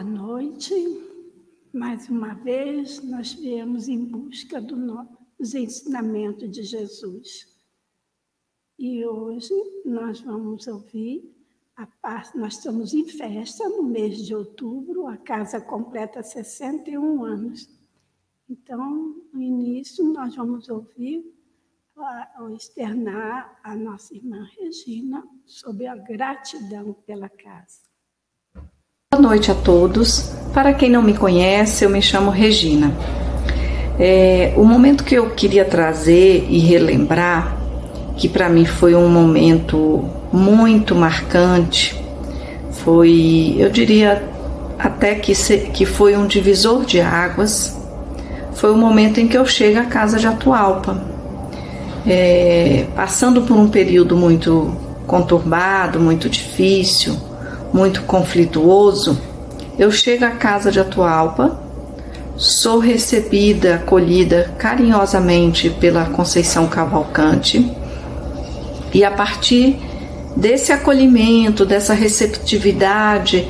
Boa noite. Mais uma vez, nós viemos em busca do dos ensinamentos de Jesus. E hoje nós vamos ouvir a parte, nós estamos em festa no mês de outubro, a casa completa 61 anos. Então, no início, nós vamos ouvir ou externar a nossa irmã Regina sobre a gratidão pela casa. Boa noite a todos. Para quem não me conhece, eu me chamo Regina. É, o momento que eu queria trazer e relembrar, que para mim foi um momento muito marcante, foi, eu diria até que, se, que foi um divisor de águas, foi o momento em que eu chego à casa de Atualpa. É, passando por um período muito conturbado, muito difícil, muito conflituoso, eu chego à casa de Atualpa, sou recebida, acolhida carinhosamente pela Conceição Cavalcante, e a partir desse acolhimento, dessa receptividade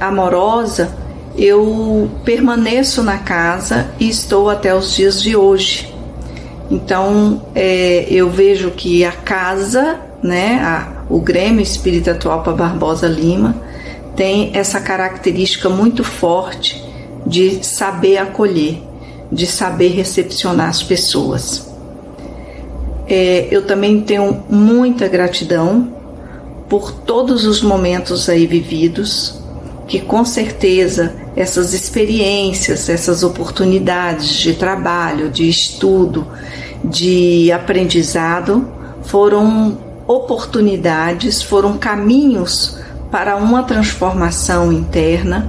amorosa, eu permaneço na casa e estou até os dias de hoje. Então, é, eu vejo que a casa, né, a, o Grêmio Espírita Atualpa Barbosa Lima tem essa característica muito forte de saber acolher, de saber recepcionar as pessoas. É, eu também tenho muita gratidão por todos os momentos aí vividos, que com certeza essas experiências, essas oportunidades de trabalho, de estudo, de aprendizado foram oportunidades, foram caminhos para uma transformação interna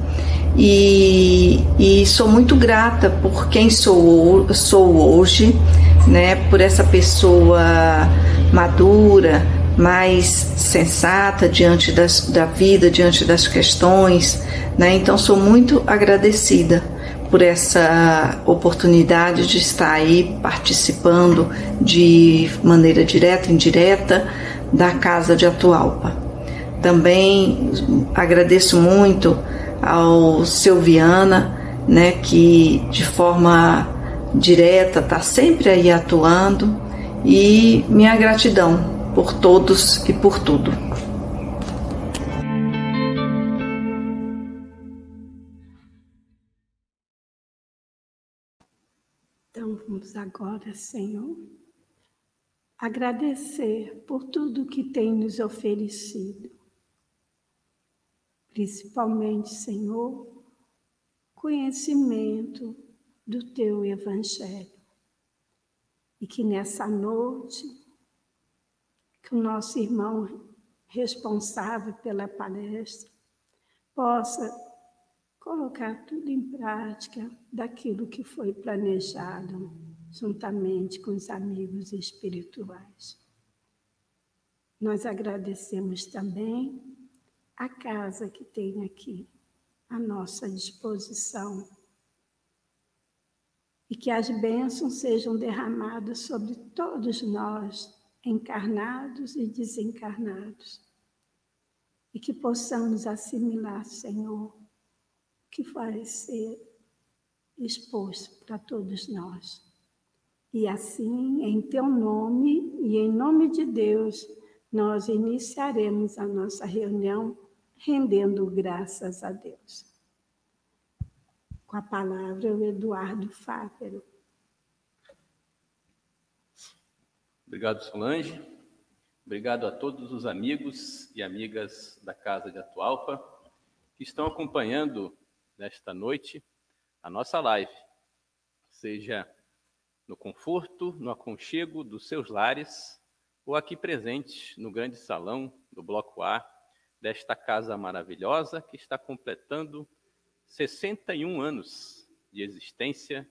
e, e sou muito grata por quem sou, sou hoje, né, por essa pessoa madura, mais sensata diante das, da vida, diante das questões, né? Então sou muito agradecida por essa oportunidade de estar aí participando de maneira direta, indireta da Casa de Atualpa. Também agradeço muito ao seu Viana, né, que de forma direta está sempre aí atuando e minha gratidão por todos e por tudo. Agora, Senhor, agradecer por tudo que tem nos oferecido. principalmente, Senhor, conhecimento do teu Evangelho. E que nessa noite, que o nosso irmão responsável pela palestra possa colocar tudo em prática daquilo que foi planejado juntamente com os amigos espirituais. Nós agradecemos também a casa que tem aqui à nossa disposição e que as bênçãos sejam derramadas sobre todos nós, encarnados e desencarnados, e que possamos assimilar, Senhor, o que vai ser exposto para todos nós. E assim, em teu nome e em nome de Deus, nós iniciaremos a nossa reunião rendendo graças a Deus. Com a palavra, o Eduardo Fábero. Obrigado, Solange. Obrigado a todos os amigos e amigas da Casa de Atualpa que estão acompanhando nesta noite a nossa live, seja no conforto, no aconchego dos seus lares ou aqui presentes no grande salão do Bloco A desta casa maravilhosa que está completando 61 anos de existência,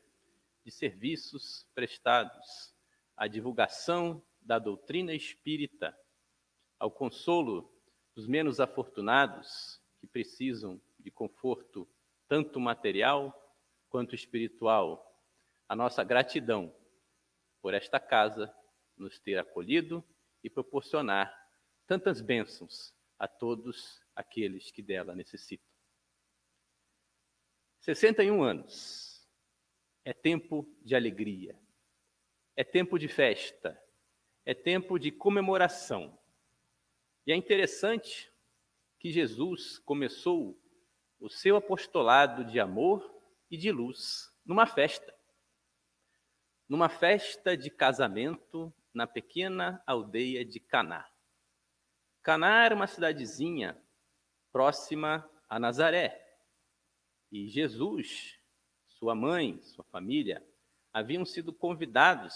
de serviços prestados à divulgação da doutrina espírita, ao consolo dos menos afortunados que precisam de conforto tanto material quanto espiritual. A nossa gratidão por esta casa nos ter acolhido e proporcionar tantas bênçãos a todos aqueles que dela necessitam. 61 anos é tempo de alegria, é tempo de festa, é tempo de comemoração. E é interessante que Jesus começou o seu apostolado de amor e de luz numa festa. Numa festa de casamento na pequena aldeia de Caná. Caná era uma cidadezinha próxima a Nazaré. E Jesus, sua mãe, sua família, haviam sido convidados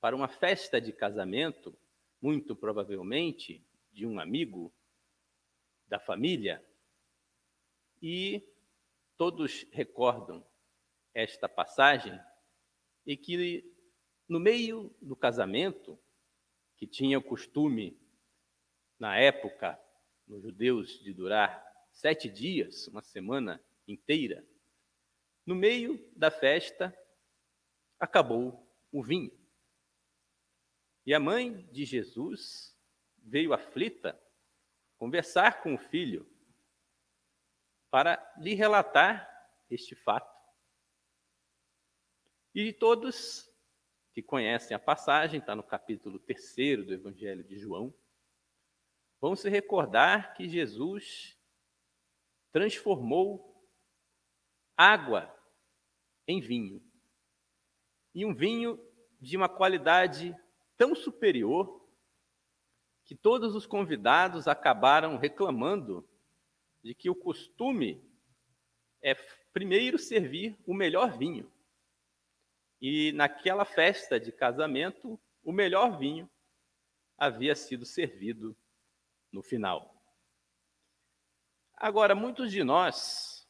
para uma festa de casamento, muito provavelmente de um amigo da família. E todos recordam esta passagem e que no meio do casamento, que tinha o costume na época, nos judeus, de durar sete dias, uma semana inteira, no meio da festa, acabou o vinho. E a mãe de Jesus veio aflita conversar com o filho para lhe relatar este fato. E todos que conhecem a passagem, está no capítulo 3 do Evangelho de João, vão se recordar que Jesus transformou água em vinho. E um vinho de uma qualidade tão superior que todos os convidados acabaram reclamando de que o costume é primeiro servir o melhor vinho. E naquela festa de casamento, o melhor vinho havia sido servido no final. Agora, muitos de nós,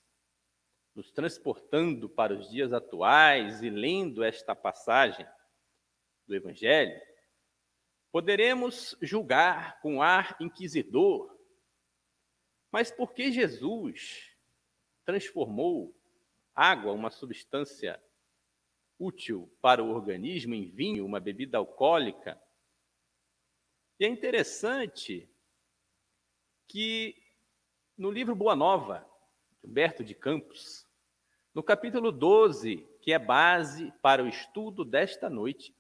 nos transportando para os dias atuais e lendo esta passagem do Evangelho, poderemos julgar com ar inquisidor, mas por que Jesus transformou água, uma substância útil para o organismo, em vinho, uma bebida alcoólica? E é interessante que no livro Boa Nova, de Humberto de Campos, no capítulo 12, que é base para o estudo desta noite,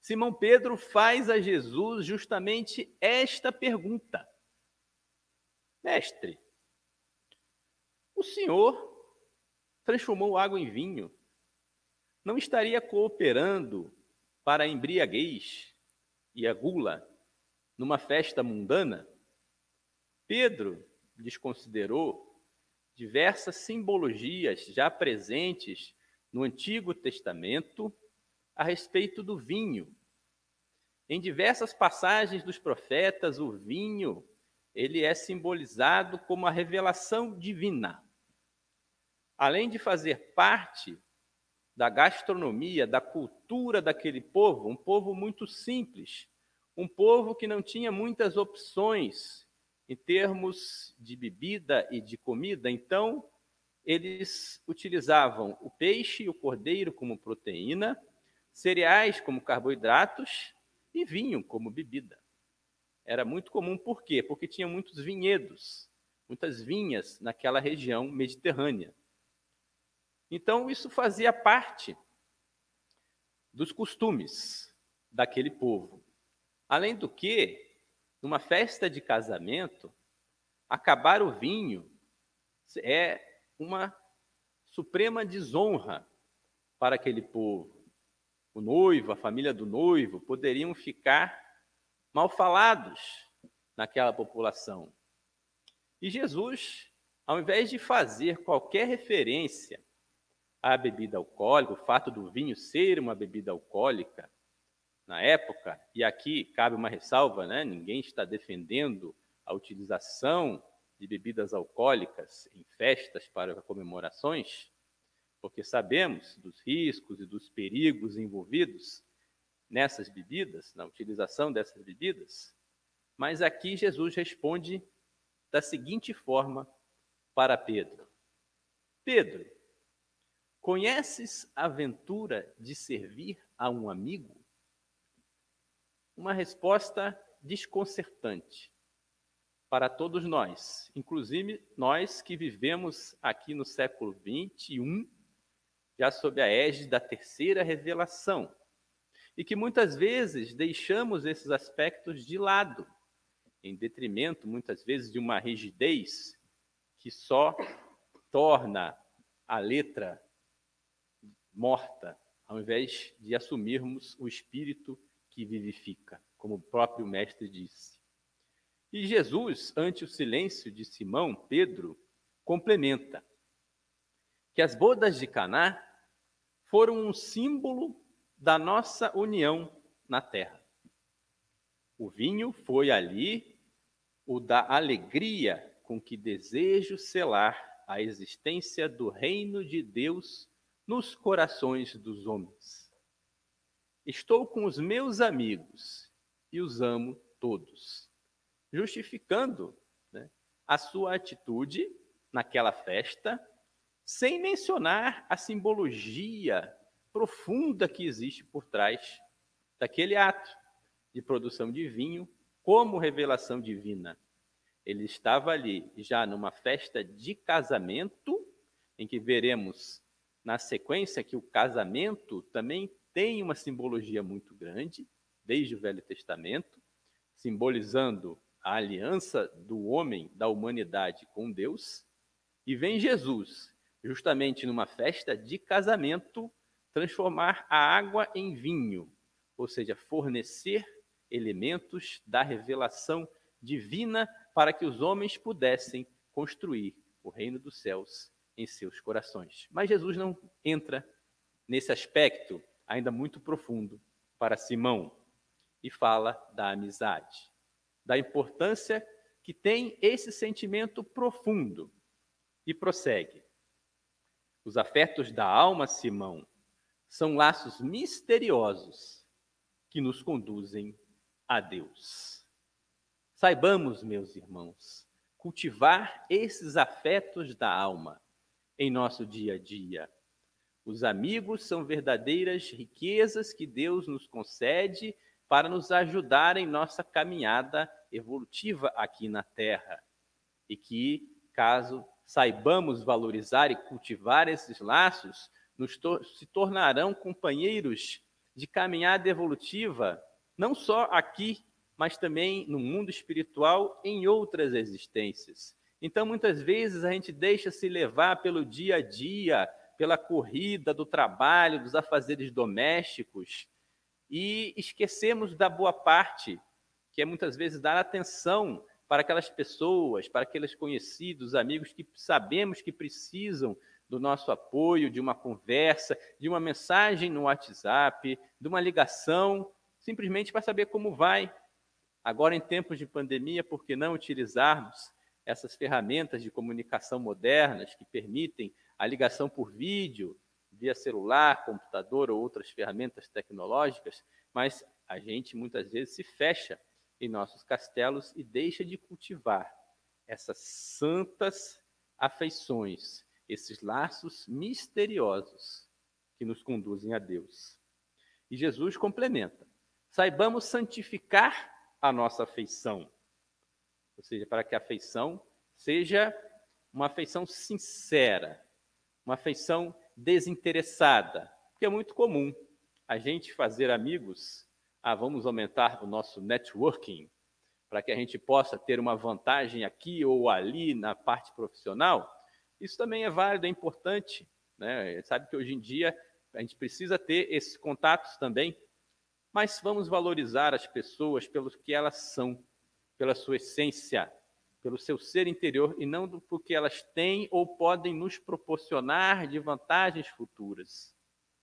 Simão Pedro faz a Jesus justamente esta pergunta: Mestre, o Senhor transformou água em vinho. Não estaria cooperando para a embriaguez e a gula numa festa mundana? Pedro desconsiderou diversas simbologias já presentes no Antigo Testamento a respeito do vinho. Em diversas passagens dos profetas, o vinho ele é simbolizado como a revelação divina. Além de fazer parte da gastronomia, da cultura daquele povo, um povo muito simples, um povo que não tinha muitas opções em termos de bebida e de comida, então eles utilizavam o peixe e o cordeiro como proteína, cereais como carboidratos e vinho como bebida. Era muito comum, por quê? Porque tinha muitos vinhedos, muitas vinhas naquela região mediterrânea. Então, isso fazia parte dos costumes daquele povo. Além do que, numa festa de casamento, acabar o vinho é uma suprema desonra para aquele povo. O noivo, a família do noivo, poderiam ficar mal falados naquela população. E Jesus, ao invés de fazer qualquer referência à bebida alcoólica, o fato do vinho ser uma bebida alcoólica na época, e aqui cabe uma ressalva, né? ninguém está defendendo a utilização de bebidas alcoólicas em festas para comemorações, porque sabemos dos riscos e dos perigos envolvidos nessas bebidas, na utilização dessas bebidas, mas aqui Jesus responde da seguinte forma para Pedro: Pedro, conheces a aventura de servir a um amigo? Uma resposta desconcertante para todos nós, inclusive nós que vivemos aqui no século 21, já sob a égide da terceira revelação, e que muitas vezes deixamos esses aspectos de lado, em detrimento, muitas vezes, de uma rigidez que só torna a letra morta, ao invés de assumirmos o espírito que vivifica, como o próprio Mestre disse. E Jesus, ante o silêncio de Simão, Pedro, complementa que as bodas de Caná foram um símbolo da nossa união na terra. O vinho foi ali o da alegria com que desejo selar a existência do reino de Deus nos corações dos homens. Estou com os meus amigos e os amo todos justificando né, a sua atitude naquela festa, sem mencionar a simbologia profunda que existe por trás daquele ato de produção de vinho como revelação divina. Ele estava ali já numa festa de casamento, em que veremos na sequência que o casamento também tem uma simbologia muito grande, desde o Velho Testamento, simbolizando a aliança do homem, da humanidade com Deus, e vem Jesus, justamente numa festa de casamento, transformar a água em vinho, ou seja, fornecer elementos da revelação divina para que os homens pudessem construir o reino dos céus em seus corações. Mas Jesus não entra nesse aspecto ainda muito profundo para Simão e fala da amizade da importância que tem esse sentimento profundo. E prossegue. Os afetos da alma, Simão, são laços misteriosos que nos conduzem a Deus. Saibamos, meus irmãos, cultivar esses afetos da alma em nosso dia a dia. Os amigos são verdadeiras riquezas que Deus nos concede para nos ajudar em nossa caminhada evolutiva aqui na Terra. E que, caso saibamos valorizar e cultivar esses laços, nos to se tornarão companheiros de caminhada evolutiva, não só aqui, mas também no mundo espiritual, em outras existências. Então, muitas vezes, a gente deixa se levar pelo dia a dia, pela corrida do trabalho, dos afazeres domésticos, e esquecemos da boa parte, que é muitas vezes dar atenção para aquelas pessoas, para aqueles conhecidos, amigos que sabemos que precisam do nosso apoio, de uma conversa, de uma mensagem no WhatsApp, de uma ligação, simplesmente para saber como vai. Agora, em tempos de pandemia, por que não utilizarmos essas ferramentas de comunicação modernas que permitem a ligação por vídeo, via celular, computador ou outras ferramentas tecnológicas, mas a gente muitas vezes se fecha em nossos castelos e deixa de cultivar essas santas afeições, esses laços misteriosos que nos conduzem a Deus. E Jesus complementa: saibamos santificar a nossa afeição, ou seja, para que a afeição seja uma afeição sincera, uma afeição desinteressada, porque é muito comum a gente fazer amigos ah, vamos aumentar o nosso networking para que a gente possa ter uma vantagem aqui ou ali na parte profissional, isso também é válido, é importante. Né? Sabe que hoje em dia a gente precisa ter esses contatos também, mas vamos valorizar as pessoas pelo que elas são, pela sua essência, pelo seu ser interior e não do que elas têm ou podem nos proporcionar de vantagens futuras.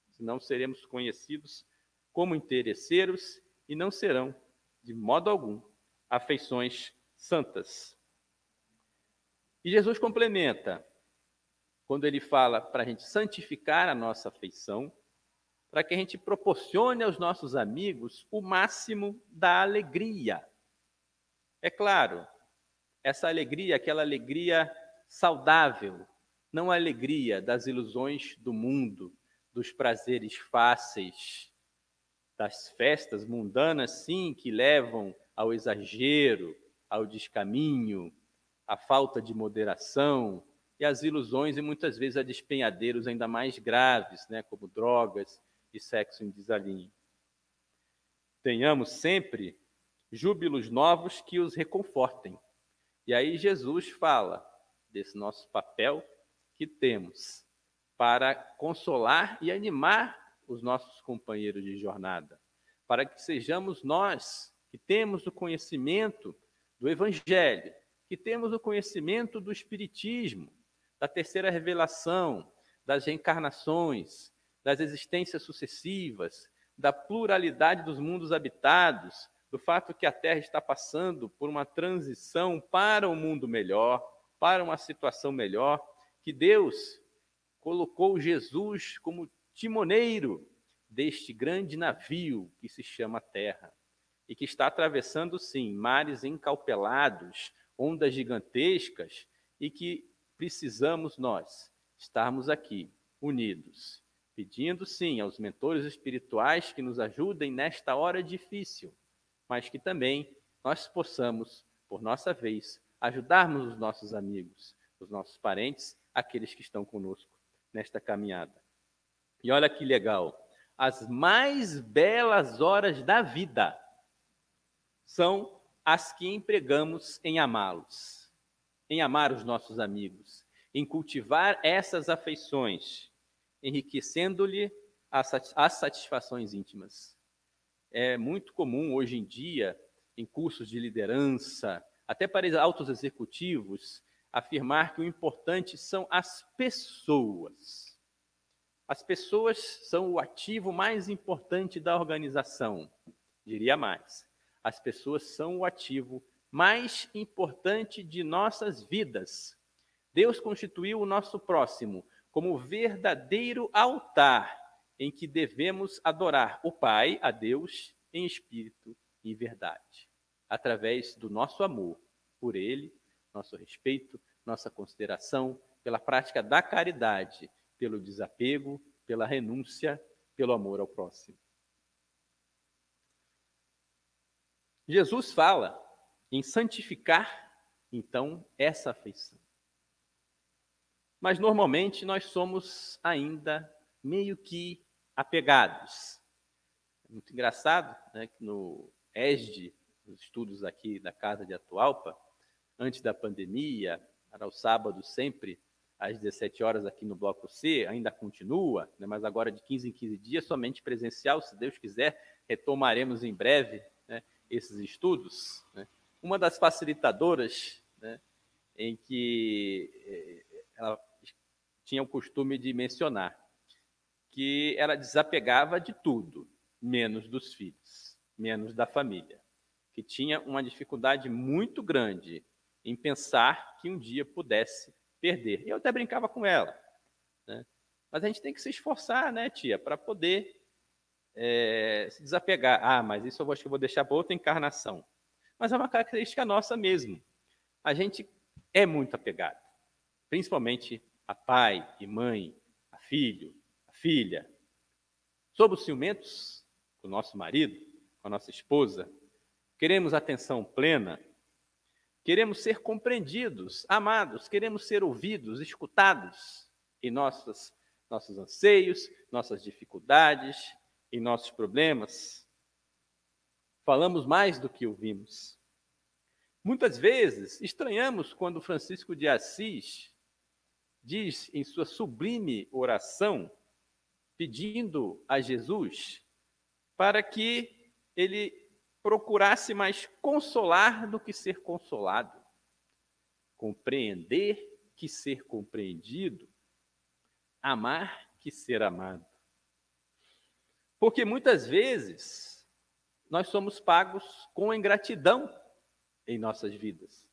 Senão seremos conhecidos como interesseiros e não serão, de modo algum, afeições santas. E Jesus complementa, quando ele fala para a gente santificar a nossa afeição, para que a gente proporcione aos nossos amigos o máximo da alegria. É claro, essa alegria, aquela alegria saudável, não a alegria das ilusões do mundo, dos prazeres fáceis, das festas mundanas, sim, que levam ao exagero, ao descaminho, à falta de moderação e às ilusões e muitas vezes a despenhadeiros ainda mais graves, né, como drogas e sexo em desalinho. Tenhamos sempre júbilos novos que os reconfortem. E aí Jesus fala desse nosso papel que temos para consolar e animar os nossos companheiros de jornada, para que sejamos nós que temos o conhecimento do Evangelho, que temos o conhecimento do Espiritismo, da terceira revelação, das reencarnações, das existências sucessivas, da pluralidade dos mundos habitados, do fato que a Terra está passando por uma transição para um mundo melhor, para uma situação melhor, que Deus colocou Jesus como timoneiro deste grande navio que se chama Terra e que está atravessando, sim, mares encaupelados, ondas gigantescas e que precisamos nós estarmos aqui unidos, pedindo, sim, aos mentores espirituais que nos ajudem nesta hora difícil, mas que também nós possamos, por nossa vez, ajudarmos os nossos amigos, os nossos parentes, aqueles que estão conosco nesta caminhada. E olha que legal. As mais belas horas da vida são as que empregamos em amá-los, em amar os nossos amigos, em cultivar essas afeições, enriquecendo-lhe as satisfações íntimas. É muito comum hoje em dia, em cursos de liderança, até para altos executivos, afirmar que o importante são as pessoas as pessoas são o ativo mais importante da organização. Diria mais, as pessoas são o ativo mais importante de nossas vidas. Deus constituiu o nosso próximo como verdadeiro altar em que devemos adorar o Pai, a Deus, em espírito e verdade, através do nosso amor por Ele, nosso respeito, nossa consideração, pela prática da caridade pelo desapego, pela renúncia, pelo amor ao próximo. Jesus fala em santificar, então, essa afeição. Mas normalmente nós somos ainda meio que apegados. É muito engraçado né, que no ESD, nos estudos aqui da Casa de Atualpa, antes da pandemia, era o sábado sempre, às 17 horas aqui no Bloco C, ainda continua, né, mas agora de 15 em 15 dias, somente presencial, se Deus quiser, retomaremos em breve né, esses estudos. Né. uma das facilitadoras, né, em que eh, ela tinha o costume de mencionar que ela desapegava de tudo, menos dos filhos, menos da família, que tinha uma dificuldade muito grande em pensar que um dia pudesse perder. E eu até brincava com ela. Né? Mas a gente tem que se esforçar, né, tia, para poder é, se desapegar. Ah, mas isso eu acho que vou deixar para outra encarnação. Mas é uma característica nossa mesmo. A gente é muito apegado, principalmente a pai e mãe, a filho, filha. Somos ciumentos com o nosso marido, com a nossa esposa. Queremos atenção plena. Queremos ser compreendidos, amados. Queremos ser ouvidos, escutados em nossas, nossos anseios, nossas dificuldades, em nossos problemas. Falamos mais do que ouvimos. Muitas vezes estranhamos quando Francisco de Assis diz em sua sublime oração, pedindo a Jesus para que ele procurasse mais consolar do que ser consolado, compreender que ser compreendido, amar que ser amado. Porque muitas vezes nós somos pagos com ingratidão em nossas vidas.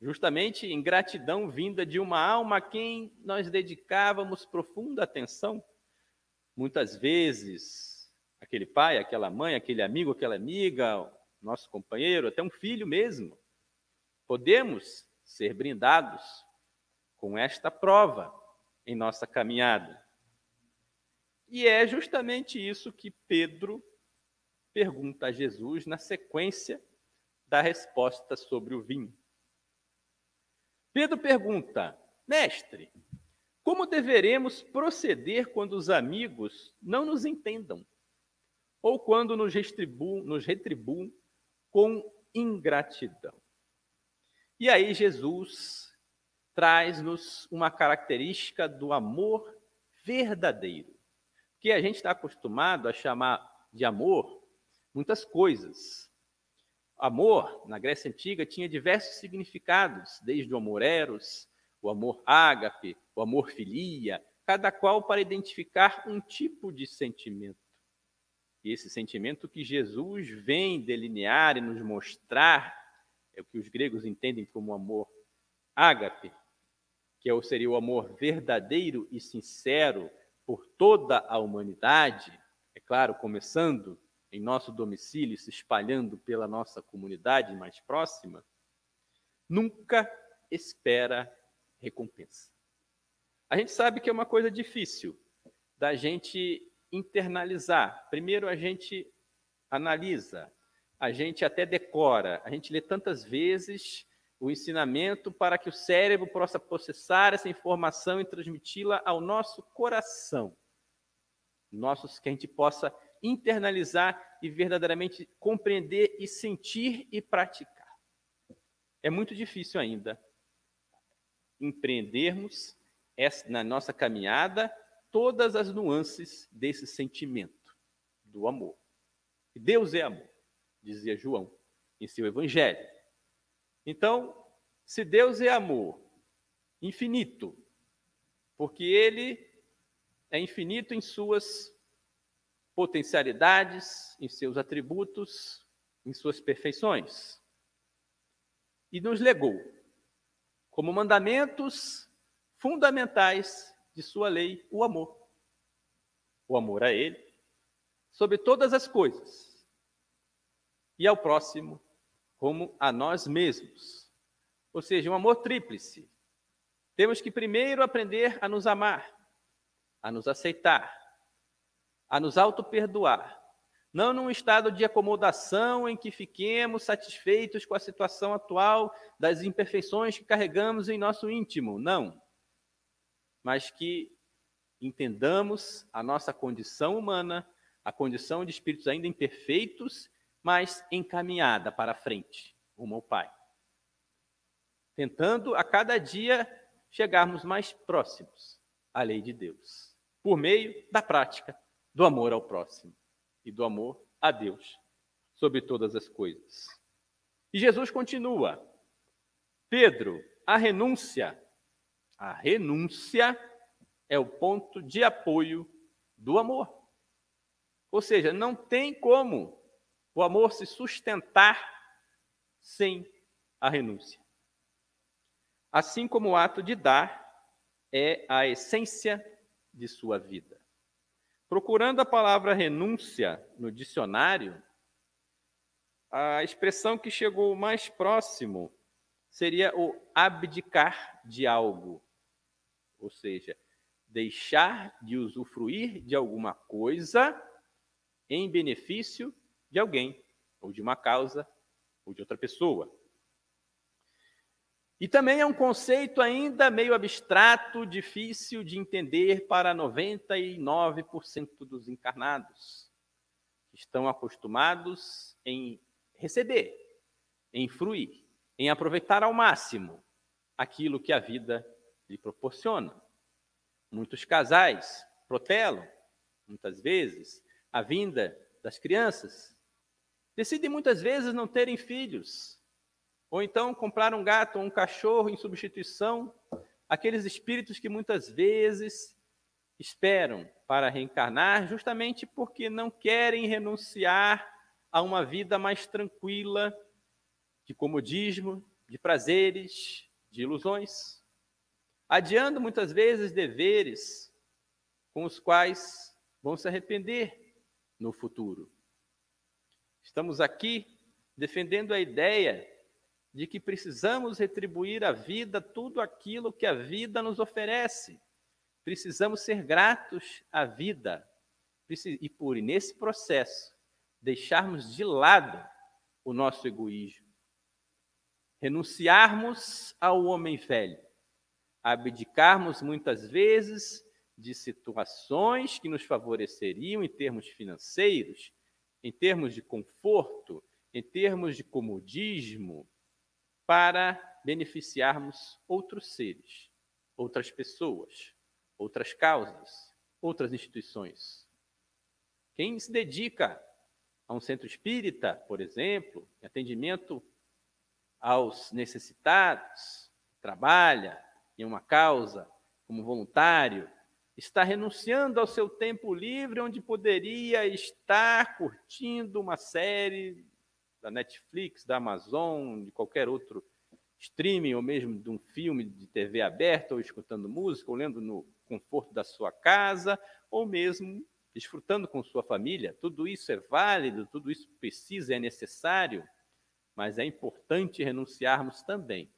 Justamente ingratidão vinda de uma alma a quem nós dedicávamos profunda atenção. Muitas vezes, aquele pai, aquela mãe, aquele amigo, aquela amiga, nosso companheiro, até um filho mesmo. Podemos ser brindados com esta prova em nossa caminhada. E é justamente isso que Pedro pergunta a Jesus na sequência da resposta sobre o vinho. Pedro pergunta: Mestre, como deveremos proceder quando os amigos não nos entendam? Ou quando nos retribuam, nos com ingratidão? E aí Jesus traz-nos uma característica do amor verdadeiro. Porque a gente está acostumado a chamar de amor muitas coisas. Amor, na Grécia Antiga, tinha diversos significados, desde o amor eros, o amor ágape, o amor filia, cada qual para identificar um tipo de sentimento. E esse sentimento que Jesus vem delinear e nos mostrar é o que os gregos entendem como amor ágape, que é seria o amor verdadeiro e sincero por toda a humanidade, é claro, começando em nosso domicílio, se espalhando pela nossa comunidade mais próxima, nunca espera recompensa. A gente sabe que é uma coisa difícil da gente internalizar. Primeiro a gente analisa, a gente até decora, a gente lê tantas vezes o ensinamento para que o cérebro possa processar essa informação e transmiti-la ao nosso coração. Nossos, que a gente possa internalizar e verdadeiramente compreender e sentir e praticar. É muito difícil ainda empreendermos essa, na nossa caminhada todas as nuances desse sentimento do amor. Deus é amor, dizia João em seu evangelho. Então, se Deus é amor infinito, porque ele é infinito em suas potencialidades, em seus atributos, em suas perfeições, e nos legou como mandamentos fundamentais de sua lei o amor. O amor a ele sobre todas as coisas e ao próximo como a nós mesmos. Ou seja, um amor tríplice. Temos que primeiro aprender a nos amar, a nos aceitar, a nos auto-perdoar. Não num estado de acomodação em que fiquemos satisfeitos com a situação atual das imperfeições que carregamos em nosso íntimo. Não. Mas que entendamos a nossa condição humana, a condição de espíritos ainda imperfeitos mas encaminhada para frente, rumo ao Pai. Tentando a cada dia chegarmos mais próximos à lei de Deus, por meio da prática do amor ao próximo e do amor a Deus sobre todas as coisas. E Jesus continua: Pedro, a renúncia. A renúncia é o ponto de apoio do amor. Ou seja, não tem como o amor se sustentar sem a renúncia. Assim como o ato de dar é a essência de sua vida. Procurando a palavra renúncia no dicionário, a expressão que chegou mais próximo seria o abdicar de algo, ou seja, deixar de usufruir de alguma coisa em benefício de alguém, ou de uma causa, ou de outra pessoa. E também é um conceito ainda meio abstrato, difícil de entender para 99% dos encarnados, que estão acostumados em receber, em fruir, em aproveitar ao máximo aquilo que a vida lhe proporciona. Muitos casais protelam, muitas vezes, a vinda das crianças. Decidem muitas vezes não terem filhos, ou então comprar um gato ou um cachorro em substituição, aqueles espíritos que muitas vezes esperam para reencarnar justamente porque não querem renunciar a uma vida mais tranquila, de comodismo, de prazeres, de ilusões, adiando muitas vezes deveres com os quais vão se arrepender no futuro. Estamos aqui defendendo a ideia de que precisamos retribuir à vida tudo aquilo que a vida nos oferece. Precisamos ser gratos à vida. E por nesse processo deixarmos de lado o nosso egoísmo, renunciarmos ao homem velho, abdicarmos muitas vezes de situações que nos favoreceriam em termos financeiros, em termos de conforto, em termos de comodismo, para beneficiarmos outros seres, outras pessoas, outras causas, outras instituições. Quem se dedica a um centro espírita, por exemplo, em atendimento aos necessitados, trabalha em uma causa como voluntário, está renunciando ao seu tempo livre, onde poderia estar curtindo uma série da Netflix, da Amazon, de qualquer outro streaming, ou mesmo de um filme de TV aberta, ou escutando música, ou lendo no conforto da sua casa, ou mesmo desfrutando com sua família. Tudo isso é válido, tudo isso precisa, é necessário, mas é importante renunciarmos também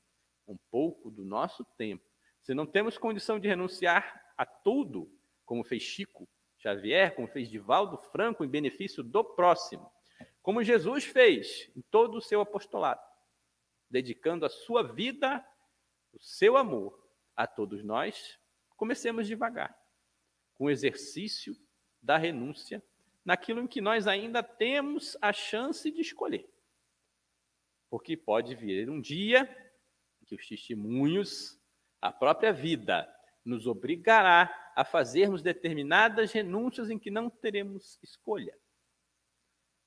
um pouco do nosso tempo. Se não temos condição de renunciar a tudo, como fez Chico Xavier, como fez Divaldo Franco, em benefício do próximo, como Jesus fez em todo o seu apostolado, dedicando a sua vida, o seu amor a todos nós, comecemos devagar, com o exercício da renúncia naquilo em que nós ainda temos a chance de escolher. Porque pode vir um dia que os testemunhos, a própria vida, nos obrigará a fazermos determinadas renúncias em que não teremos escolha.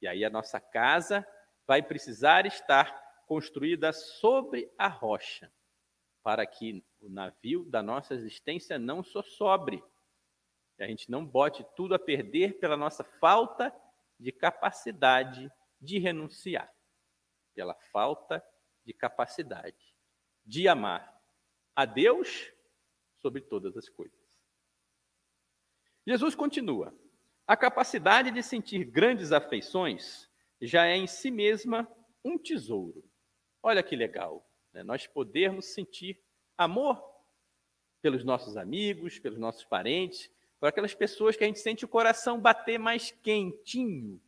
E aí a nossa casa vai precisar estar construída sobre a rocha, para que o navio da nossa existência não só sobre que a gente não bote tudo a perder pela nossa falta de capacidade de renunciar, pela falta de capacidade de amar a Deus sobre todas as coisas. Jesus continua: a capacidade de sentir grandes afeições já é em si mesma um tesouro. Olha que legal, né? nós podermos sentir amor pelos nossos amigos, pelos nossos parentes, por aquelas pessoas que a gente sente o coração bater mais quentinho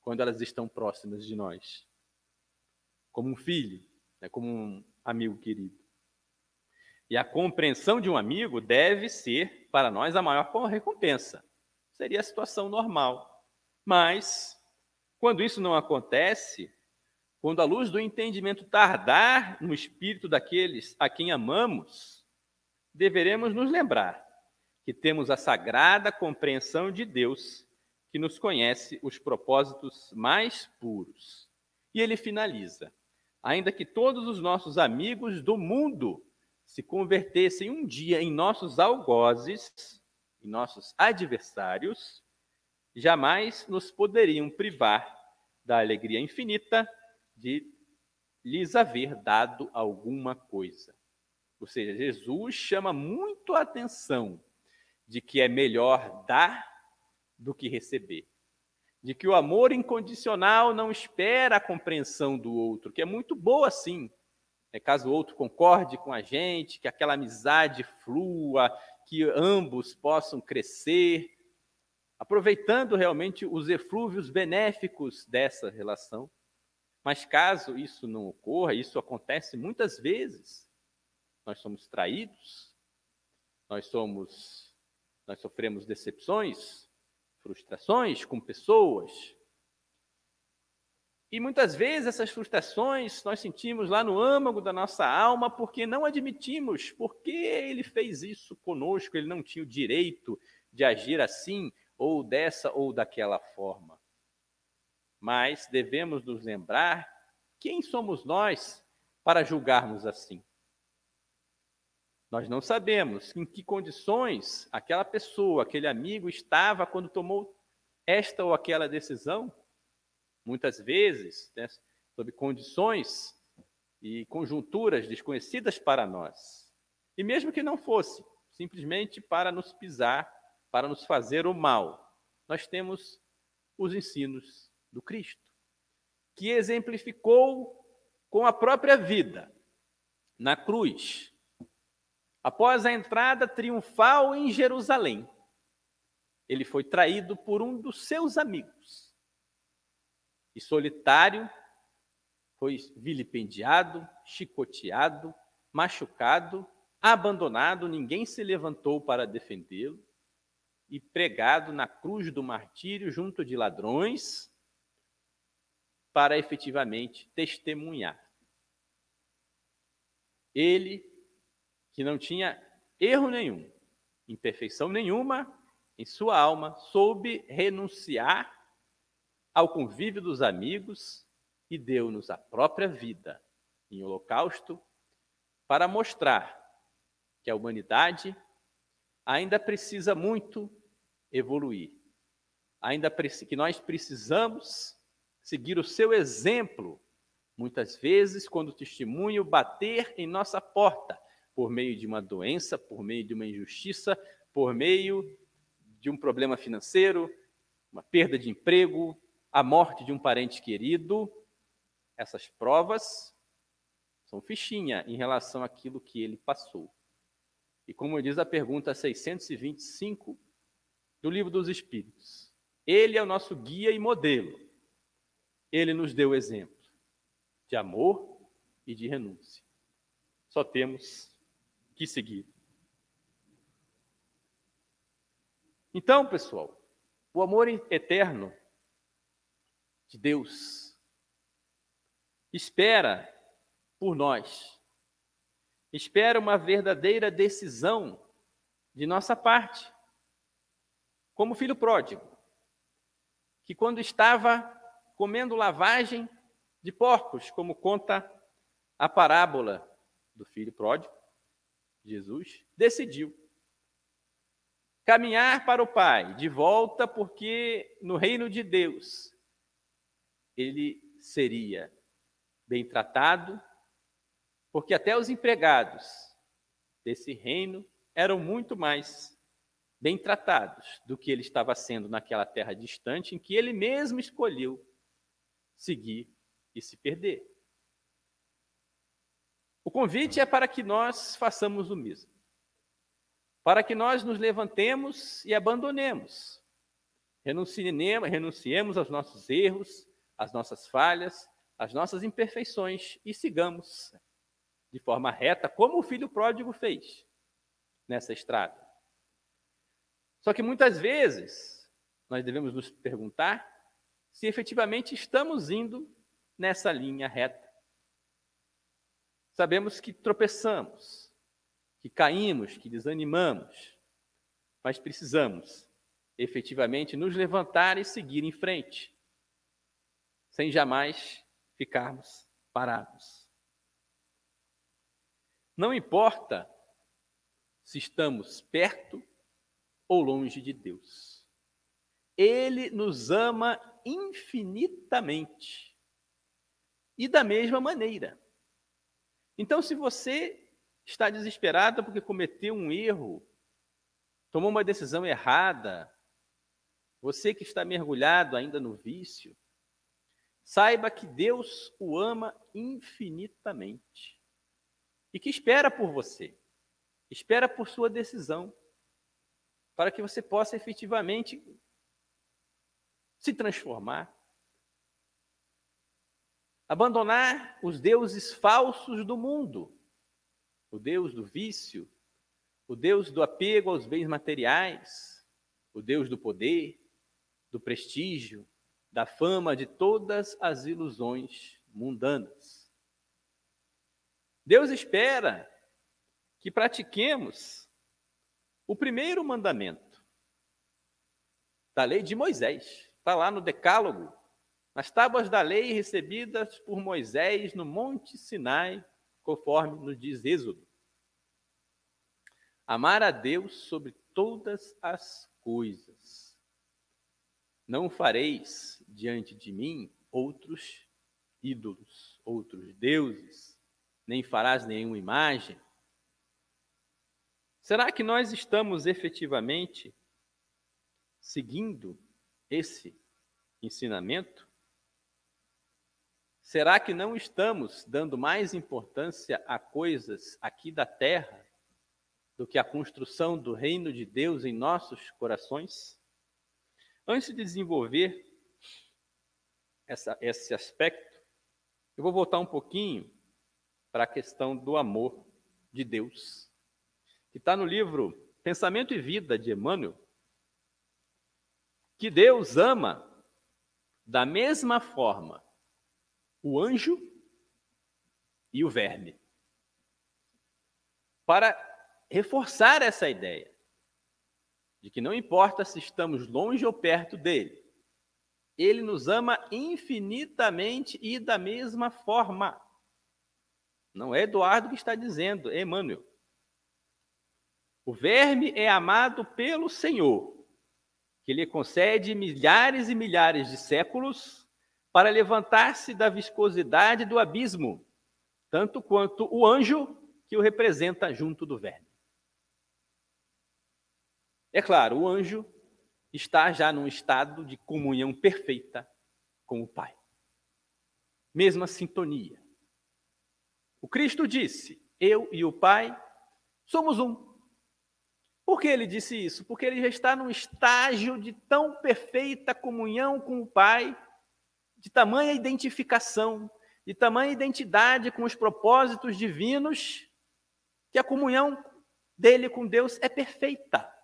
quando elas estão próximas de nós. Como um filho, né, como um amigo querido. E a compreensão de um amigo deve ser, para nós, a maior recompensa. Seria a situação normal. Mas, quando isso não acontece, quando a luz do entendimento tardar no espírito daqueles a quem amamos, deveremos nos lembrar que temos a sagrada compreensão de Deus, que nos conhece os propósitos mais puros. E ele finaliza: ainda que todos os nossos amigos do mundo se convertessem um dia em nossos algozes, em nossos adversários, jamais nos poderiam privar da alegria infinita de lhes haver dado alguma coisa. Ou seja, Jesus chama muito a atenção de que é melhor dar do que receber. De que o amor incondicional não espera a compreensão do outro, que é muito boa sim. É caso o outro concorde com a gente, que aquela amizade flua, que ambos possam crescer, aproveitando realmente os eflúvios benéficos dessa relação. Mas caso isso não ocorra, isso acontece muitas vezes, nós somos traídos, nós somos nós sofremos decepções, frustrações com pessoas. E muitas vezes essas frustrações nós sentimos lá no âmago da nossa alma porque não admitimos porque ele fez isso conosco, ele não tinha o direito de agir assim ou dessa ou daquela forma. Mas devemos nos lembrar quem somos nós para julgarmos assim. Nós não sabemos em que condições aquela pessoa, aquele amigo estava quando tomou esta ou aquela decisão. Muitas vezes, né, sob condições e conjunturas desconhecidas para nós. E mesmo que não fosse, simplesmente para nos pisar, para nos fazer o mal, nós temos os ensinos do Cristo, que exemplificou com a própria vida na cruz Após a entrada triunfal em Jerusalém, ele foi traído por um dos seus amigos. E solitário, foi vilipendiado, chicoteado, machucado, abandonado, ninguém se levantou para defendê-lo, e pregado na cruz do martírio junto de ladrões, para efetivamente testemunhar. Ele que não tinha erro nenhum, imperfeição nenhuma em sua alma, soube renunciar ao convívio dos amigos e deu-nos a própria vida em holocausto para mostrar que a humanidade ainda precisa muito evoluir. Ainda que nós precisamos seguir o seu exemplo, muitas vezes quando o testemunho bater em nossa porta, por meio de uma doença, por meio de uma injustiça, por meio de um problema financeiro, uma perda de emprego, a morte de um parente querido. Essas provas são fichinha em relação àquilo que ele passou. E como diz a pergunta 625 do Livro dos Espíritos, ele é o nosso guia e modelo. Ele nos deu exemplo de amor e de renúncia. Só temos que seguir. Então, pessoal, o amor eterno de Deus. Espera por nós, espera uma verdadeira decisão de nossa parte, como filho pródigo, que quando estava comendo lavagem de porcos, como conta a parábola do filho pródigo, Jesus, decidiu caminhar para o Pai, de volta, porque no reino de Deus ele seria bem tratado, porque até os empregados desse reino eram muito mais bem tratados do que ele estava sendo naquela terra distante em que ele mesmo escolheu seguir e se perder. O convite é para que nós façamos o mesmo. Para que nós nos levantemos e abandonemos. Renunciemos, renunciemos aos nossos erros, às nossas falhas, às nossas imperfeições e sigamos de forma reta, como o filho pródigo fez nessa estrada. Só que muitas vezes nós devemos nos perguntar se efetivamente estamos indo nessa linha reta. Sabemos que tropeçamos, que caímos, que desanimamos, mas precisamos efetivamente nos levantar e seguir em frente, sem jamais ficarmos parados. Não importa se estamos perto ou longe de Deus. Ele nos ama infinitamente e da mesma maneira. Então, se você está desesperada porque cometeu um erro, tomou uma decisão errada, você que está mergulhado ainda no vício, saiba que Deus o ama infinitamente e que espera por você, espera por sua decisão, para que você possa efetivamente se transformar, abandonar os deuses falsos do mundo, o Deus do vício, o Deus do apego aos bens materiais, o Deus do poder, do prestígio, da fama, de todas as ilusões mundanas. Deus espera que pratiquemos o primeiro mandamento da lei de Moisés. Está lá no Decálogo, nas tábuas da lei recebidas por Moisés no Monte Sinai, conforme nos diz Êxodo. Amar a Deus sobre todas as coisas não fareis diante de mim outros ídolos, outros deuses, nem farás nenhuma imagem. Será que nós estamos efetivamente seguindo esse ensinamento? Será que não estamos dando mais importância a coisas aqui da terra do que a construção do reino de Deus em nossos corações? Antes de desenvolver essa, esse aspecto, eu vou voltar um pouquinho para a questão do amor de Deus, que está no livro Pensamento e Vida de Emmanuel, que Deus ama da mesma forma o anjo e o verme. Para reforçar essa ideia, de que não importa se estamos longe ou perto dele, ele nos ama infinitamente e da mesma forma. Não é Eduardo que está dizendo, é Emmanuel. O verme é amado pelo Senhor, que lhe concede milhares e milhares de séculos para levantar-se da viscosidade do abismo, tanto quanto o anjo que o representa junto do verme. É claro, o anjo está já num estado de comunhão perfeita com o Pai. Mesma sintonia. O Cristo disse: Eu e o Pai somos um. Por que ele disse isso? Porque ele já está num estágio de tão perfeita comunhão com o Pai, de tamanha identificação, de tamanha identidade com os propósitos divinos, que a comunhão dele com Deus é perfeita.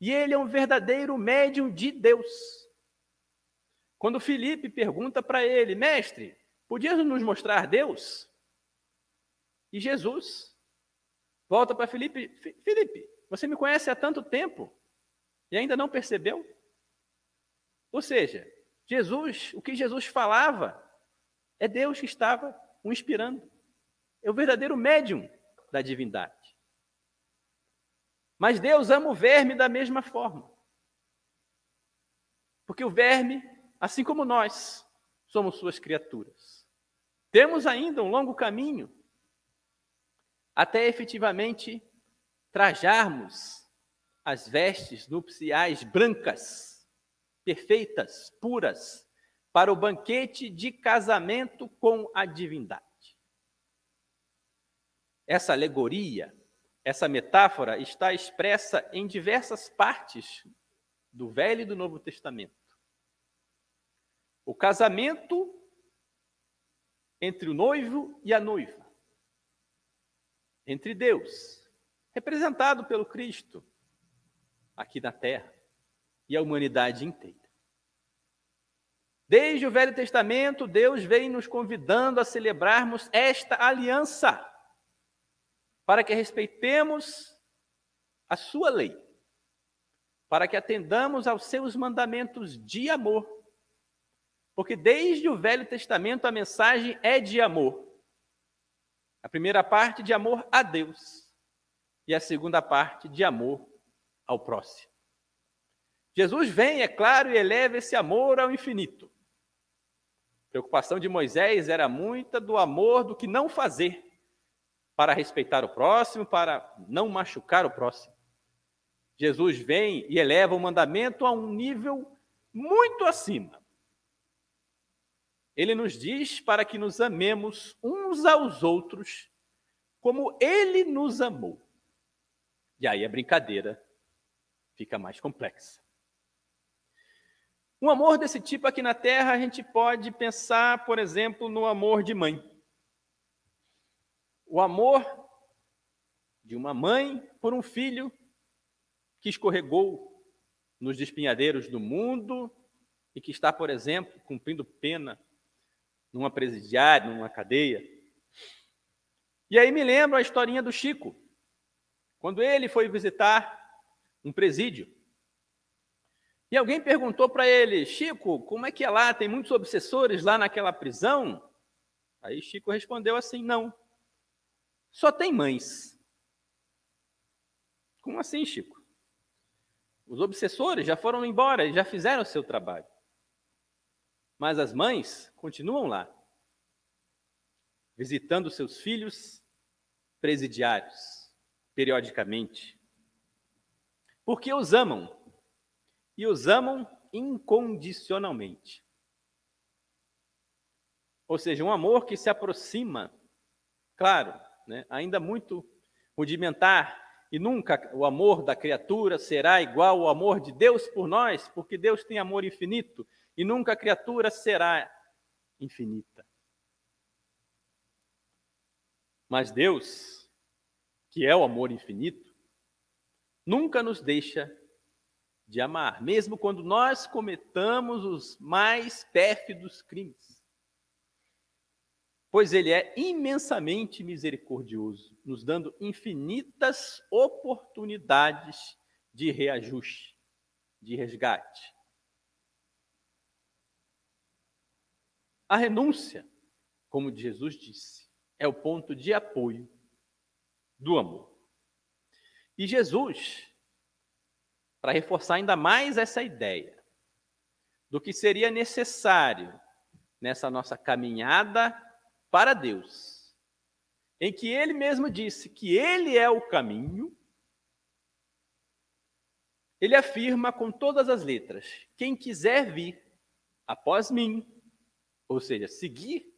E ele é um verdadeiro médium de Deus. Quando Felipe pergunta para ele, mestre, podias nos mostrar Deus? E Jesus volta para Felipe, Felipe, você me conhece há tanto tempo e ainda não percebeu? Ou seja, Jesus, o que Jesus falava, é Deus que estava o inspirando. É o verdadeiro médium da divindade. Mas Deus ama o verme da mesma forma. Porque o verme, assim como nós, somos suas criaturas. Temos ainda um longo caminho até efetivamente trajarmos as vestes nupciais brancas, perfeitas, puras, para o banquete de casamento com a divindade. Essa alegoria essa metáfora está expressa em diversas partes do Velho e do Novo Testamento. O casamento entre o noivo e a noiva, entre Deus, representado pelo Cristo, aqui na terra, e a humanidade inteira. Desde o Velho Testamento, Deus vem nos convidando a celebrarmos esta aliança para que respeitemos a sua lei, para que atendamos aos seus mandamentos de amor, Porque desde o Velho Testamento a mensagem é de amor. A primeira parte de amor a Deus e a segunda parte de amor ao próximo. Jesus vem, é claro, e eleva esse amor ao infinito. A preocupação de Moisés era muita do amor do que não fazer para respeitar o próximo, para não machucar o próximo. Jesus vem e eleva o mandamento a um nível muito acima. Ele nos diz para que nos amemos uns aos outros como ele nos amou. E aí a brincadeira fica mais complexa. Um amor desse tipo aqui na Terra, a gente pode pensar, por exemplo, no amor de mãe. O amor de uma mãe por um filho que escorregou nos despinhadeiros do mundo e que está, por exemplo, cumprindo pena numa presidiária, numa cadeia. E aí me lembro a historinha do Chico, quando ele foi visitar um presídio. E alguém perguntou para ele, Chico, como é que é lá? Tem muitos obsessores lá naquela prisão? Aí Chico respondeu assim: não, só tem mães. Como assim, Chico? Os obsessores já foram embora, já fizeram o seu trabalho. Mas as mães continuam lá, visitando seus filhos presidiários, periodicamente, porque os amam e os amam incondicionalmente. Ou seja, um amor que se aproxima, claro, né, ainda muito rudimentar, e nunca o amor da criatura será igual ao amor de Deus por nós, porque Deus tem amor infinito, e nunca a criatura será infinita. Mas Deus, que é o amor infinito, nunca nos deixa de amar, mesmo quando nós cometamos os mais pérfidos crimes. Pois ele é imensamente misericordioso, nos dando infinitas oportunidades de reajuste, de resgate. A renúncia, como Jesus disse, é o ponto de apoio do amor. E Jesus para reforçar ainda mais essa ideia do que seria necessário nessa nossa caminhada para Deus, em que ele mesmo disse que ele é o caminho, ele afirma com todas as letras: quem quiser vir após mim, ou seja, seguir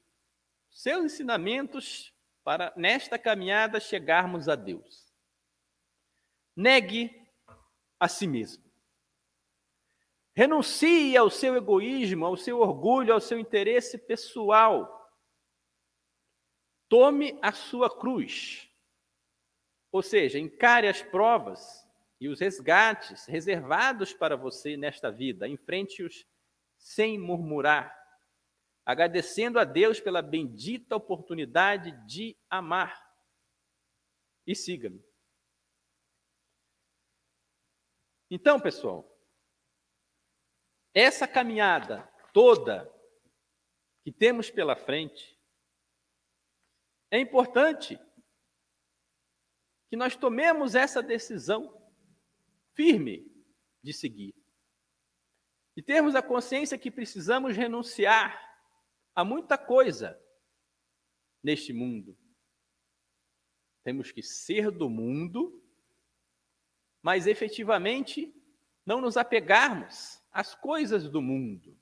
seus ensinamentos para nesta caminhada chegarmos a Deus. Negue a si mesmo. Renuncie ao seu egoísmo, ao seu orgulho, ao seu interesse pessoal. Tome a sua cruz. Ou seja, encare as provas e os resgates reservados para você nesta vida, enfrente-os sem murmurar, agradecendo a Deus pela bendita oportunidade de amar. E siga-me. Então, pessoal, essa caminhada toda que temos pela frente, é importante que nós tomemos essa decisão firme de seguir. E termos a consciência que precisamos renunciar a muita coisa neste mundo. Temos que ser do mundo mas efetivamente não nos apegarmos às coisas do mundo.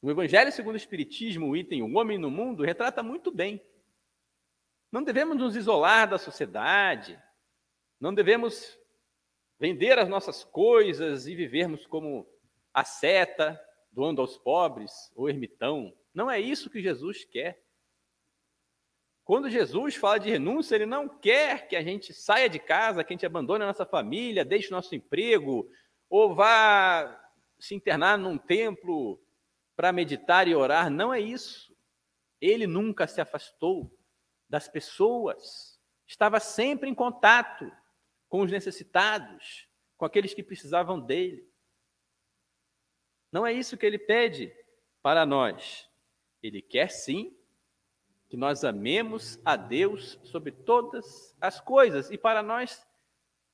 O Evangelho segundo o Espiritismo, o item O Homem no Mundo, retrata muito bem. Não devemos nos isolar da sociedade, não devemos vender as nossas coisas e vivermos como a seta, doando aos pobres, ou ermitão. Não é isso que Jesus quer. Quando Jesus fala de renúncia, ele não quer que a gente saia de casa, que a gente abandone a nossa família, deixe o nosso emprego, ou vá se internar num templo para meditar e orar. Não é isso. Ele nunca se afastou das pessoas, estava sempre em contato com os necessitados, com aqueles que precisavam dele. Não é isso que ele pede para nós. Ele quer sim que nós amemos a Deus sobre todas as coisas. E para nós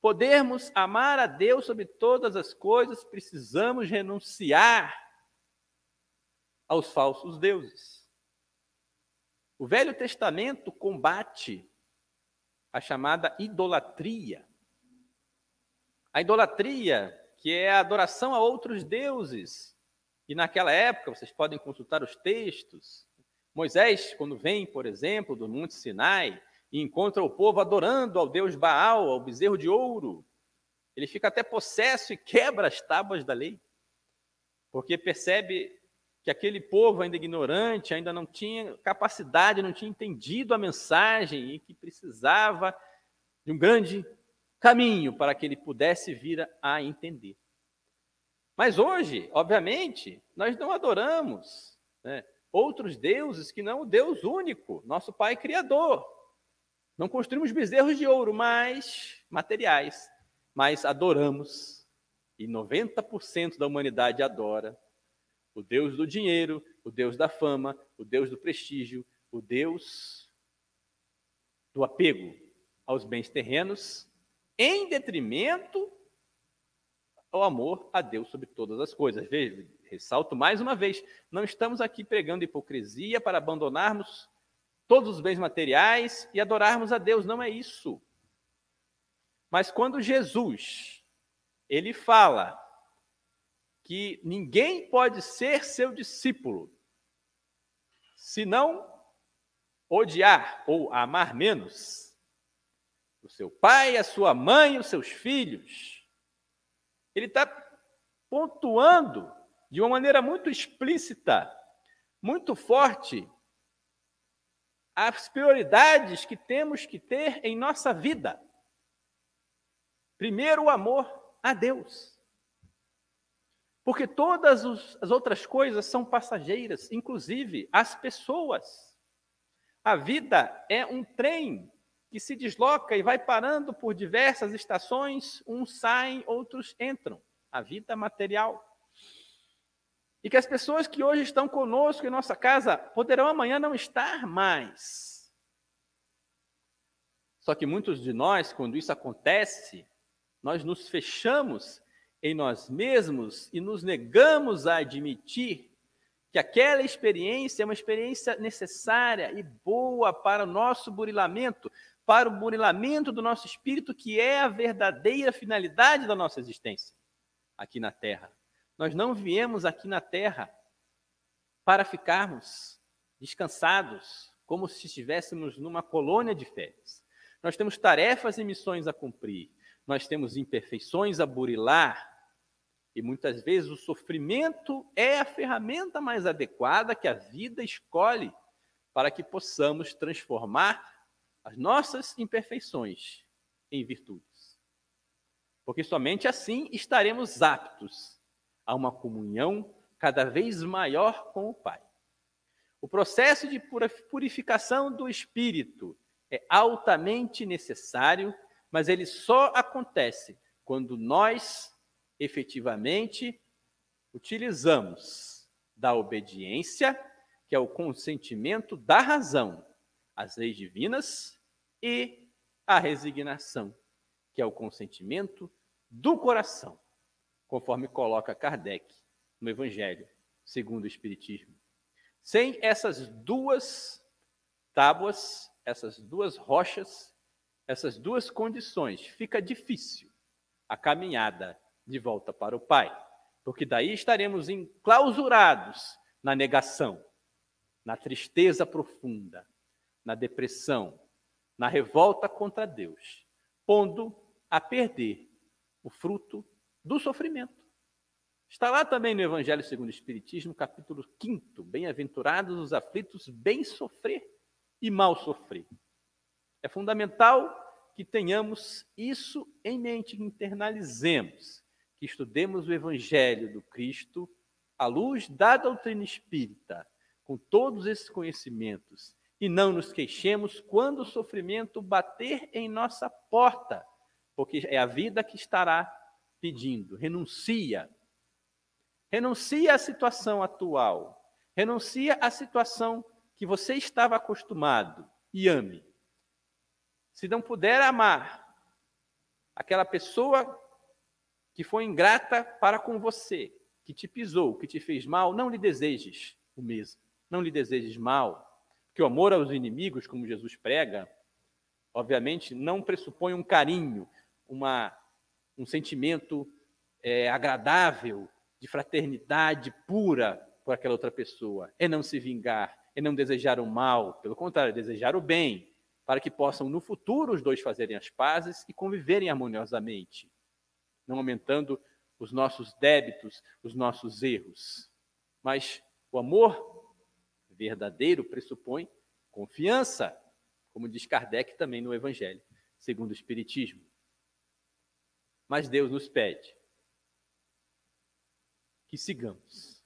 podermos amar a Deus sobre todas as coisas, precisamos renunciar aos falsos deuses. O Velho Testamento combate a chamada idolatria. A idolatria, que é a adoração a outros deuses. E naquela época, vocês podem consultar os textos, Moisés, quando vem, por exemplo, do Monte Sinai e encontra o povo adorando ao deus Baal, ao bezerro de ouro, ele fica até possesso e quebra as tábuas da lei, porque percebe que aquele povo ainda ignorante, ainda não tinha capacidade, não tinha entendido a mensagem e que precisava de um grande caminho para que ele pudesse vir a entender. Mas hoje, obviamente, nós não adoramos né, outros deuses que não o Deus único, nosso Pai Criador. Não construímos bezerros de ouro, mas materiais, mas adoramos, e 90% da humanidade adora o Deus do dinheiro, o Deus da fama, o Deus do prestígio, o Deus do apego aos bens terrenos, em detrimento ao amor a Deus sobre todas as coisas. Veja, ressalto mais uma vez, não estamos aqui pregando hipocrisia para abandonarmos todos os bens materiais e adorarmos a Deus, não é isso. Mas quando Jesus ele fala que ninguém pode ser seu discípulo se não odiar ou amar menos o seu pai, a sua mãe, os seus filhos. Ele está pontuando de uma maneira muito explícita, muito forte, as prioridades que temos que ter em nossa vida. Primeiro, o amor a Deus. Porque todas as outras coisas são passageiras, inclusive as pessoas. A vida é um trem que se desloca e vai parando por diversas estações, uns saem, outros entram. A vida material. E que as pessoas que hoje estão conosco em nossa casa poderão amanhã não estar mais. Só que muitos de nós, quando isso acontece, nós nos fechamos em nós mesmos e nos negamos a admitir que aquela experiência é uma experiência necessária e boa para o nosso burilamento, para o burilamento do nosso espírito, que é a verdadeira finalidade da nossa existência aqui na Terra. Nós não viemos aqui na terra para ficarmos descansados, como se estivéssemos numa colônia de férias. Nós temos tarefas e missões a cumprir, nós temos imperfeições a burilar, e muitas vezes o sofrimento é a ferramenta mais adequada que a vida escolhe para que possamos transformar as nossas imperfeições em virtudes. Porque somente assim estaremos aptos a uma comunhão cada vez maior com o Pai. O processo de purificação do espírito é altamente necessário, mas ele só acontece quando nós efetivamente utilizamos da obediência, que é o consentimento da razão às leis divinas, e a resignação, que é o consentimento do coração conforme coloca Kardec no Evangelho segundo o Espiritismo. Sem essas duas tábuas, essas duas rochas, essas duas condições, fica difícil a caminhada de volta para o Pai, porque daí estaremos enclausurados na negação, na tristeza profunda, na depressão, na revolta contra Deus, pondo a perder o fruto do sofrimento. Está lá também no Evangelho segundo o Espiritismo, capítulo 5, bem-aventurados os aflitos, bem sofrer e mal sofrer. É fundamental que tenhamos isso em mente, que internalizemos, que estudemos o Evangelho do Cristo à luz da doutrina espírita, com todos esses conhecimentos, e não nos queixemos quando o sofrimento bater em nossa porta, porque é a vida que estará pedindo, renuncia. Renuncie à situação atual. Renuncie à situação que você estava acostumado e ame. Se não puder amar aquela pessoa que foi ingrata para com você, que te pisou, que te fez mal, não lhe desejes o mesmo. Não lhe desejes mal. Porque o amor aos inimigos, como Jesus prega, obviamente não pressupõe um carinho, uma, um sentimento é, agradável, de fraternidade pura por aquela outra pessoa. É não se vingar, é não desejar o mal, pelo contrário, é desejar o bem, para que possam no futuro os dois fazerem as pazes e conviverem harmoniosamente, não aumentando os nossos débitos, os nossos erros. Mas o amor verdadeiro pressupõe confiança, como diz Kardec também no Evangelho, segundo o Espiritismo. Mas Deus nos pede que sigamos,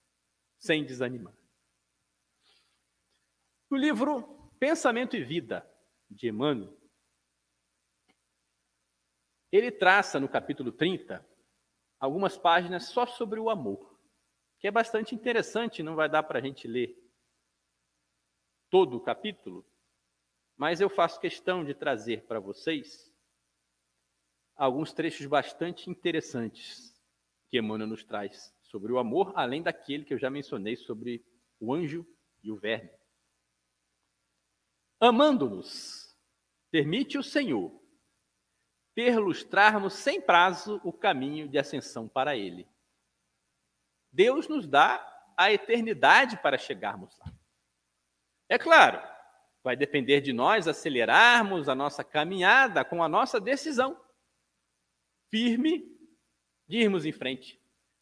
sem desanimar. No livro Pensamento e Vida, de Emmanuel, ele traça no capítulo 30 algumas páginas só sobre o amor, que é bastante interessante, não vai dar para a gente ler todo o capítulo, mas eu faço questão de trazer para vocês alguns trechos bastante interessantes que Emmanuel nos traz sobre o amor, além daquele que eu já mencionei sobre o anjo e o verme. Amando-nos, permite o Senhor perlustrarmos sem prazo o caminho de ascensão para Ele. Deus nos dá a eternidade para chegarmos lá. É claro, vai depender de nós acelerarmos a nossa caminhada com a nossa decisão firme de irmos em frente,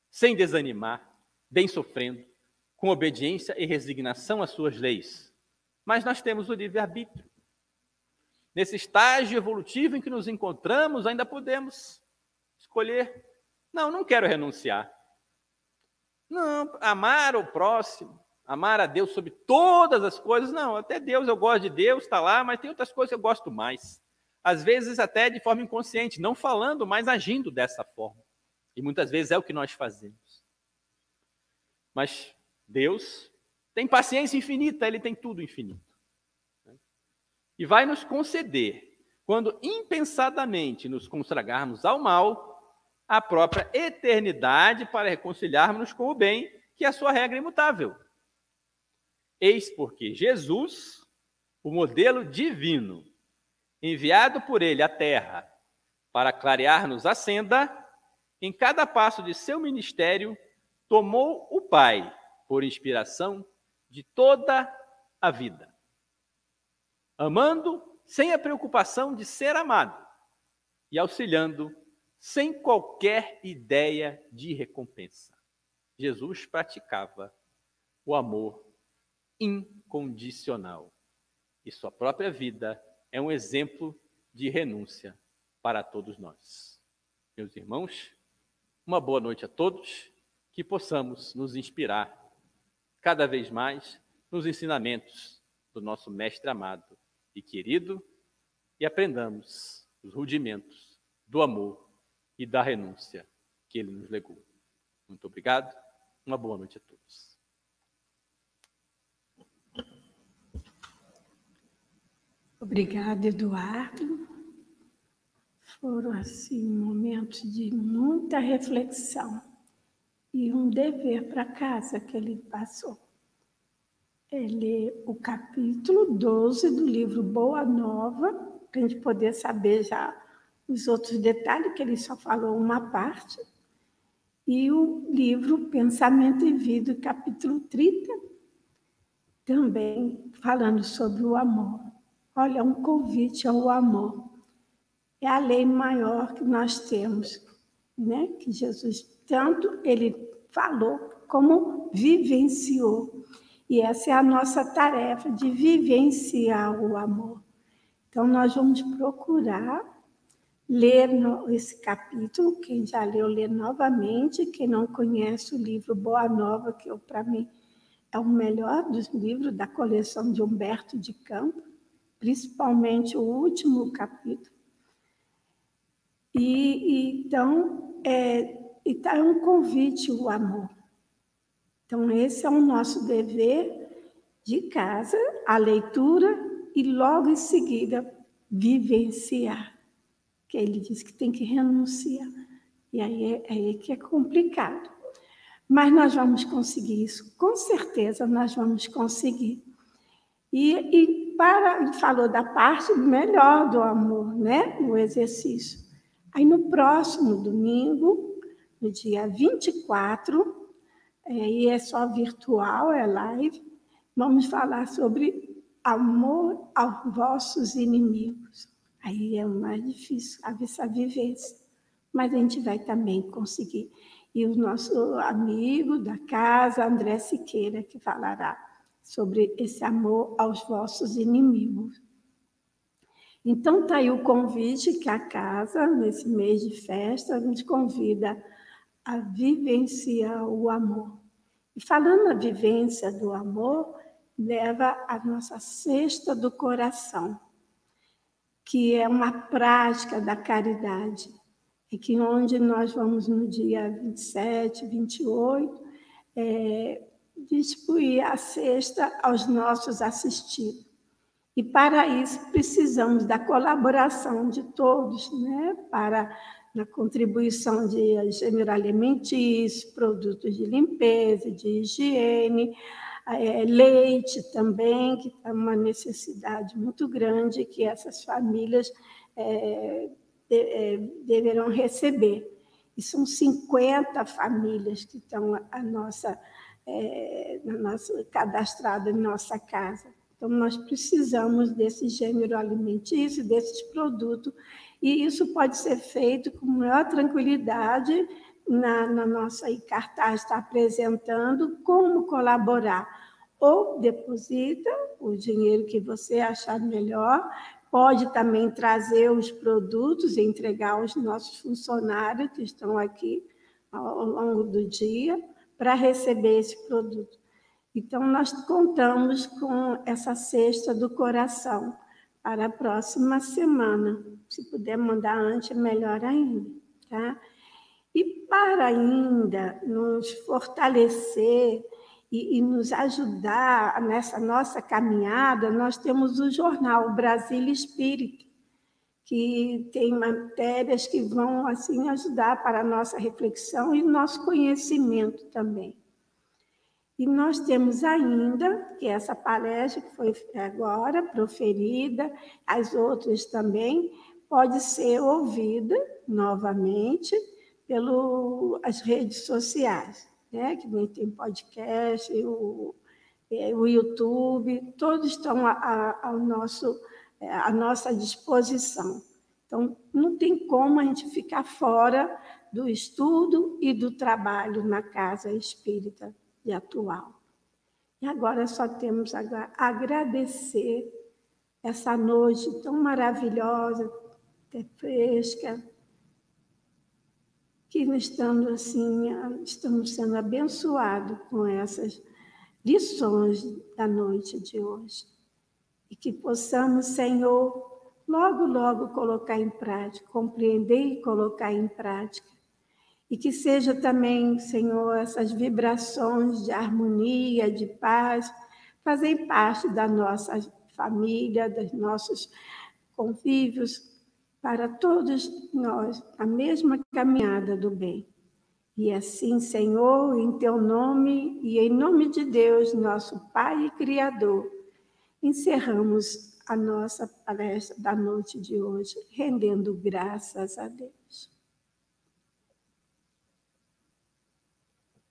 sem desanimar, bem sofrendo, com obediência e resignação às suas leis. Mas nós temos o livre-arbítrio. Nesse estágio evolutivo em que nos encontramos, ainda podemos escolher: não, não quero renunciar. Não, amar o próximo, amar a Deus sobre todas as coisas, não, até Deus, eu gosto de Deus, está lá, mas tem outras coisas que eu gosto mais. Às vezes até de forma inconsciente, não falando, mas agindo dessa forma. E muitas vezes é o que nós fazemos. Mas Deus tem paciência infinita, Ele tem tudo infinito e vai nos conceder, quando impensadamente nos consagrarmos ao mal, a própria eternidade para reconciliarmos com o bem, que é a sua regra imutável. Eis porque Jesus, o modelo divino, enviado por ele à terra para clarear-nos a senda, em cada passo de seu ministério, tomou o Pai por inspiração de toda a vida amando sem a preocupação de ser amado e auxiliando sem qualquer ideia de recompensa. Jesus praticava o amor incondicional e sua própria vida é um exemplo de renúncia para todos nós. Meus irmãos, uma boa noite a todos, que possamos nos inspirar cada vez mais nos ensinamentos do nosso Mestre amado, e querido e aprendamos os rudimentos do amor e da renúncia que ele nos legou. Muito obrigado. Uma boa noite a todos. Obrigada, Eduardo. Foram assim momentos de muita reflexão e um dever para casa que ele passou é ler o capítulo 12 do livro Boa Nova, para a gente poder saber já os outros detalhes, que ele só falou uma parte, e o livro Pensamento e Vida, capítulo 30, também falando sobre o amor. Olha, um convite ao amor. É a lei maior que nós temos, né? que Jesus tanto ele falou como vivenciou. E essa é a nossa tarefa de vivenciar o amor. Então, nós vamos procurar ler esse capítulo. Quem já leu, lê novamente. Quem não conhece o livro Boa Nova, que para mim é o melhor dos livros da coleção de Humberto de Campos, principalmente o último capítulo. E, e então, é, então é um convite o amor. Então, esse é o nosso dever de casa, a leitura e logo em seguida vivenciar. Que ele diz que tem que renunciar. E aí é, aí é que é complicado. Mas nós vamos conseguir isso, com certeza nós vamos conseguir. E, e para, falou da parte melhor do amor, né? O exercício. Aí no próximo domingo, no dia 24, e é só virtual, é live, vamos falar sobre amor aos vossos inimigos. Aí é mais difícil essa vivência, mas a gente vai também conseguir. E o nosso amigo da casa, André Siqueira, que falará sobre esse amor aos vossos inimigos. Então, está aí o convite que a casa, nesse mês de festa, nos convida a vivenciar o amor. E falando na vivência do amor, leva a nossa cesta do coração, que é uma prática da caridade. É que onde nós vamos no dia 27, 28, é, distribuir a cesta aos nossos assistidos. E para isso precisamos da colaboração de todos, né? para na contribuição de gênero alimentício, produtos de limpeza, de higiene, é, leite também, que é uma necessidade muito grande que essas famílias é, de, é, deverão receber. E são 50 famílias que estão a nossa, é, na nossa, cadastradas em nossa casa. Então, nós precisamos desse gênero alimentício, desses produtos, e isso pode ser feito com maior tranquilidade na, na nossa cartaz está apresentando como colaborar. Ou deposita o dinheiro que você achar melhor, pode também trazer os produtos e entregar aos nossos funcionários que estão aqui ao longo do dia para receber esse produto. Então, nós contamos com essa cesta do coração para a próxima semana. Se puder mandar antes, melhor ainda. Tá? E para ainda nos fortalecer e, e, nos ajudar nessa nossa caminhada, nós temos o jornal Brasil Espírito, que tem matérias que vão assim ajudar para a nossa reflexão e nosso conhecimento também. E nós temos ainda, que essa palestra que foi agora proferida, as outras também, pode ser ouvida novamente pelas redes sociais, né? que tem podcast, o, é, o YouTube, todos estão a, a, ao nosso, é, à nossa disposição. Então, não tem como a gente ficar fora do estudo e do trabalho na casa espírita e atual. E agora só temos a agradecer essa noite tão maravilhosa, fresca, que estando assim, estamos sendo abençoados com essas lições da noite de hoje. E que possamos, Senhor, logo, logo colocar em prática, compreender e colocar em prática e que seja também, Senhor, essas vibrações de harmonia, de paz, fazem parte da nossa família, dos nossos convívios, para todos nós, a mesma caminhada do bem. E assim, Senhor, em teu nome e em nome de Deus, nosso Pai e Criador, encerramos a nossa palestra da noite de hoje, rendendo graças a Deus.